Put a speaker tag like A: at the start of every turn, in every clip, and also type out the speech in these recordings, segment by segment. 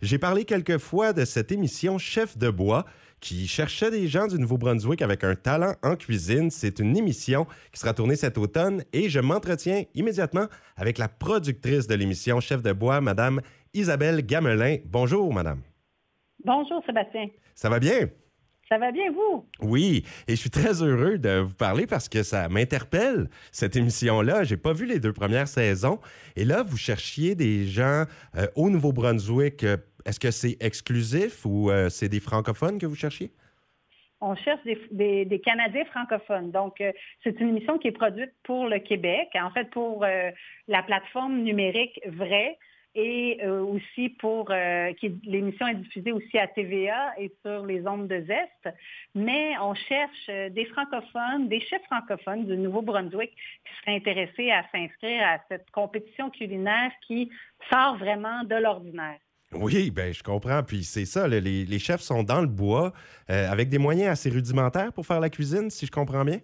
A: J'ai parlé quelques fois de cette émission Chef de bois qui cherchait des gens du Nouveau-Brunswick avec un talent en cuisine. C'est une émission qui sera tournée cet automne et je m'entretiens immédiatement avec la productrice de l'émission Chef de bois, Madame Isabelle Gamelin. Bonjour, Madame.
B: Bonjour, Sébastien.
A: Ça va bien?
B: Ça va bien, vous?
A: Oui, et je suis très heureux de vous parler parce que ça m'interpelle, cette émission-là. J'ai pas vu les deux premières saisons. Et là, vous cherchiez des gens euh, au Nouveau-Brunswick. Est-ce que c'est exclusif ou euh, c'est des francophones que vous cherchiez?
B: On cherche des, des- des Canadiens francophones. Donc, euh, c'est une émission qui est produite pour le Québec, en fait pour la plateforme numérique Vrai et euh, aussi pour euh, l'émission est diffusée aussi à TVA et sur les ondes de Zest. Mais on cherche euh, des francophones, des chefs francophones du Nouveau-Brunswick qui seraient intéressés à s'inscrire à cette compétition culinaire qui sort vraiment de l'ordinaire.
A: Oui, ben je comprends. Puis c'est ça, les chefs sont dans le bois euh, avec des moyens assez rudimentaires pour faire la cuisine, si je comprends bien?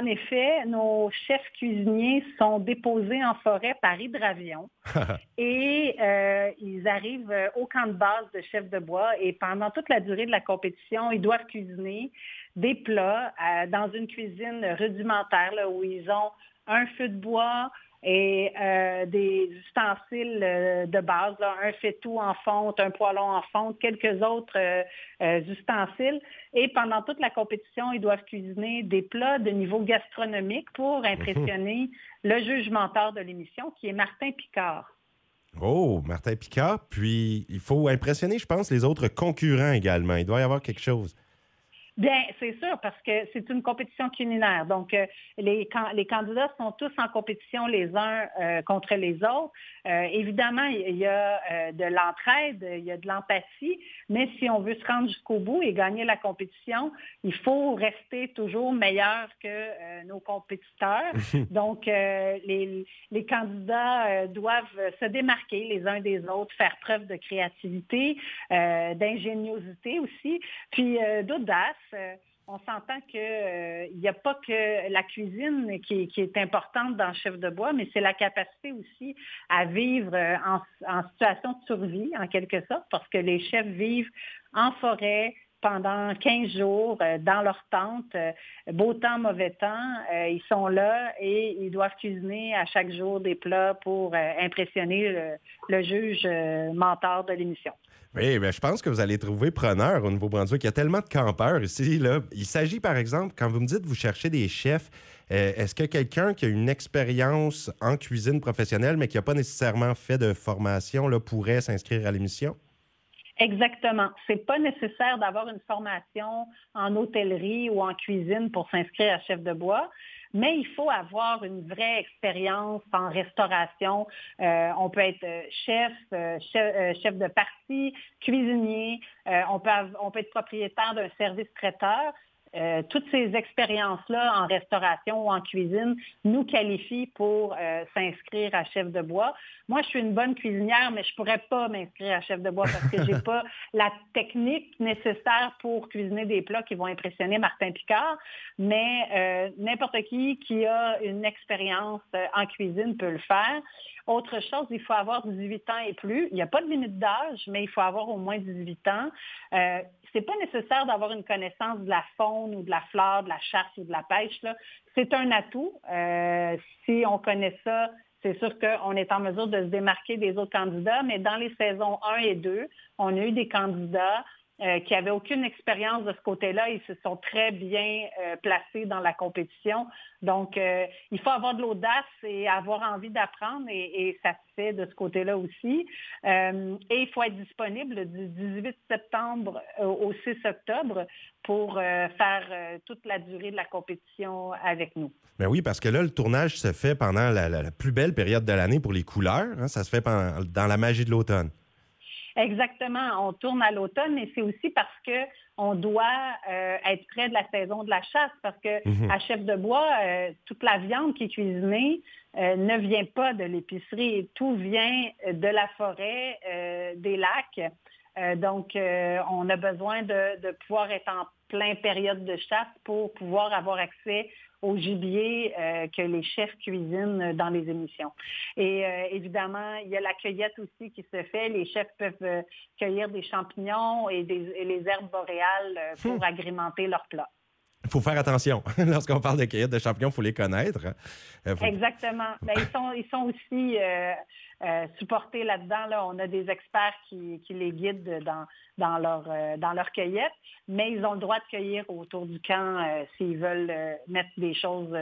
B: En effet, nos chefs cuisiniers sont déposés en forêt par hydravion et euh, ils arrivent euh, au camp de base de chefs de bois et pendant toute la durée de la compétition, ils doivent cuisiner des plats euh, dans une cuisine rudimentaire là, où ils ont un feu de bois et euh, des ustensiles euh, de base, là, un faitout en fonte, un poêlon en fonte, quelques autres euh, ustensiles. Et pendant toute la compétition, ils doivent cuisiner des plats de niveau gastronomique pour impressionner le juge menteur de l'émission, qui est Martin Picard.
A: Oh, Martin Picard. Puis il faut impressionner, je pense, les autres concurrents également. Il doit y avoir quelque chose.
B: Bien, c'est sûr, parce que c'est une compétition culinaire. Donc, euh, les, can- les candidats sont tous en compétition les uns euh, contre les autres. Euh, évidemment, il y a euh, de l'entraide, il y a de l'empathie, mais si on veut se rendre jusqu'au bout et gagner la compétition, il faut rester toujours meilleur que euh, nos compétiteurs. Donc, euh, les, les candidats euh, doivent se démarquer les uns des autres, faire preuve de créativité, euh, d'ingéniosité aussi, puis euh, d'audace. Euh, on s'entend qu'il n'y a pas que la cuisine qui, est importante dans chef de bois, mais c'est la capacité aussi à vivre euh, en situation de survie, en quelque sorte, parce que les chefs vivent en forêt, pendant 15 jours euh, dans leur tente, euh, beau temps, mauvais temps, euh, ils sont là et ils doivent cuisiner à chaque jour des plats pour impressionner le, juge mentor de l'émission.
A: Oui, ben, je pense que vous allez trouver preneur au Nouveau-Brunswick. Il y a tellement de campeurs ici. Là. Il s'agit, par exemple, quand vous me dites que vous cherchez des chefs, est-ce que quelqu'un qui a une expérience en cuisine professionnelle, mais qui n'a pas nécessairement fait de formation, là, pourrait s'inscrire à l'émission?
B: Exactement. C'est pas nécessaire d'avoir une formation en hôtellerie ou en cuisine pour s'inscrire à chef de bois, mais il faut avoir une vraie expérience en restauration. Euh, on peut être euh, chef, euh, chef, de partie, cuisinier, on, peut on peut être propriétaire d'un service traiteur. Euh, toutes ces expériences-là en restauration ou en cuisine nous qualifient pour euh, s'inscrire à chef de bois. Moi, je suis une bonne cuisinière, mais je pourrais pas m'inscrire à chef de bois parce que j'ai pas la technique nécessaire pour cuisiner des plats qui vont impressionner Martin Picard. Mais euh, n'importe qui qui a une expérience euh, en cuisine peut le faire. Autre chose, il faut avoir 18 ans et plus. Il n'y a pas de limite d'âge, mais il faut avoir au moins 18 ans. C'est pas nécessaire d'avoir une connaissance de la faune ou de la flore, de la chasse ou de la pêche. C'est un atout. Euh, si on connaît ça, c'est sûr qu'on est en mesure de se démarquer des autres candidats, mais dans les saisons 1 et 2, on a eu des candidats euh, qui n'avaient aucune expérience de ce côté-là. Ils se sont très bien euh, placés dans la compétition. Donc, euh, il faut avoir de l'audace et avoir envie d'apprendre et, ça se fait de ce côté-là aussi. Et il faut être disponible du 18 septembre au 6 octobre pour faire toute la durée de la compétition avec nous.
A: Ben oui, parce que là, le tournage se fait pendant la plus belle période de l'année pour les couleurs. hein. Ça se fait pendant- dans la magie de l'automne.
B: Exactement. On tourne à l'automne, mais c'est aussi parce que on doit euh, être près de la saison de la chasse, parce que
A: Mhm.
B: à chef de bois, euh, toute la viande qui est cuisinée euh, ne vient pas de l'épicerie, tout vient de la forêt, des lacs. Donc, on a besoin de, de pouvoir être en plein période de chasse pour pouvoir avoir accès au gibier euh, que les chefs cuisinent dans les émissions. Et euh, évidemment, il y a la cueillette aussi qui se fait. Les chefs peuvent cueillir des champignons et, les herbes boréales pour hmm. agrémenter leurs plats.
A: Il faut faire attention. Lorsqu'on parle de cueillette de champignons, il faut les connaître.
B: Exactement. Ben, ils, sont, ils sont aussi euh, supporter là-dedans. Là, on a des experts qui, les guident dans, dans, leur, euh, dans leur cueillette, mais ils ont le droit de cueillir autour du camp euh, s'ils veulent mettre des choses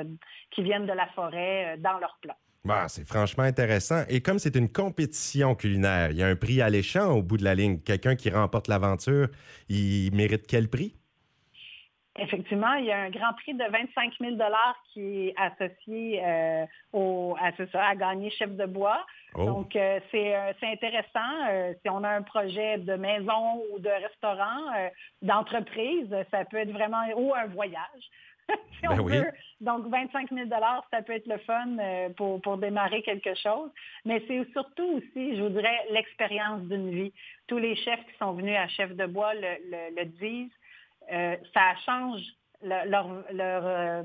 B: qui viennent de la forêt dans leur plat.
A: Bah, c'est franchement intéressant. Et comme c'est une compétition culinaire, il y a un prix alléchant au bout de la ligne. Quelqu'un qui remporte l'aventure, il mérite quel prix?
B: Effectivement, il y a un grand prix de 25 000 qui est associé au, à, ça, à gagner chef de bois. Oh. Donc, euh, euh, c'est intéressant. Euh, si on a un projet de maison ou de restaurant, d'entreprise, ça peut être vraiment, ou un voyage. si on ben veut. Donc, 25 000 ça peut être le fun pour, pour démarrer quelque chose. Mais c'est surtout aussi, je vous dirais, l'expérience d'une vie. Tous les chefs qui sont venus à Chef de Bois le, le, disent. Ça change leur, leur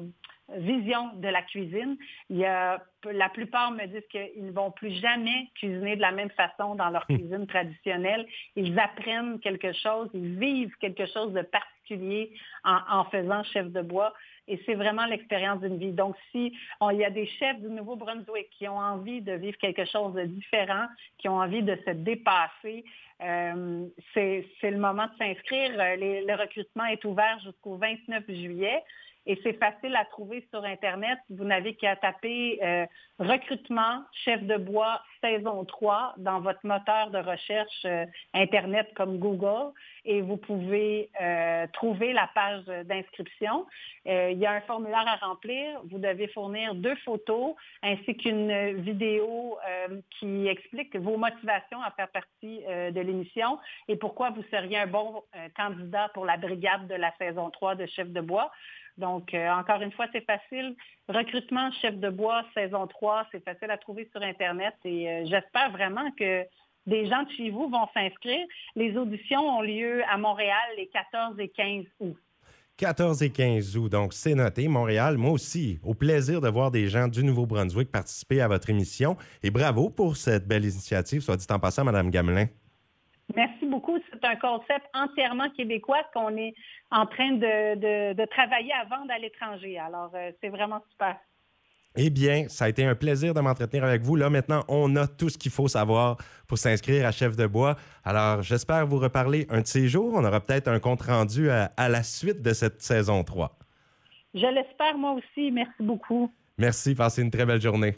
B: vision de la cuisine. Il y a, la plupart me disent qu'ils ne vont plus jamais cuisiner de la même façon dans leur hmm. cuisine traditionnelle. Ils apprennent quelque chose, ils vivent quelque chose de particulier en, faisant chef de bois. Et c'est vraiment l'expérience d'une vie. Donc, si il y a des chefs du Nouveau-Brunswick qui ont envie de vivre quelque chose de différent, qui ont envie de se dépasser, euh, c'est le moment de s'inscrire. Le recrutement est ouvert jusqu'au 29 juillet et c'est facile à trouver sur Internet. Vous n'avez qu'à taper euh, recrutement chef de bois saison 3 dans votre moteur de recherche euh, Internet comme Google et vous pouvez euh, trouver la page d'inscription. il y a un formulaire à remplir. Vous devez fournir deux photos ainsi qu'une vidéo qui explique vos motivations à faire partie de l'émission et pourquoi vous seriez un bon candidat pour la brigade de la saison 3 de chef de bois. Donc, euh, encore une fois, c'est facile. Recrutement chef de bois, saison 3, c'est facile à trouver sur Internet et euh, j'espère vraiment que des gens de chez vous vont s'inscrire. Les auditions ont lieu à Montréal les 14 et 15 août.
A: 14 et 15 août, donc c'est noté, Montréal. Moi aussi, au plaisir de voir des gens du Nouveau-Brunswick participer à votre émission. Et bravo pour cette belle initiative, soit dit en passant, Mme Gamelin.
B: Merci beaucoup. C'est un concept entièrement québécois qu'on est en train de, travailler à vendre à l'étranger. Alors, euh, c'est vraiment super.
A: Eh bien, ça a été un plaisir de m'entretenir avec vous. Là, maintenant, on a tout ce qu'il faut savoir pour s'inscrire à Chef de Bois. Alors, j'espère vous reparler un de ces jours. On aura peut-être un compte rendu à, à la suite de cette saison 3.
B: Je l'espère, moi aussi. Merci beaucoup.
A: Merci. Passez une très belle journée.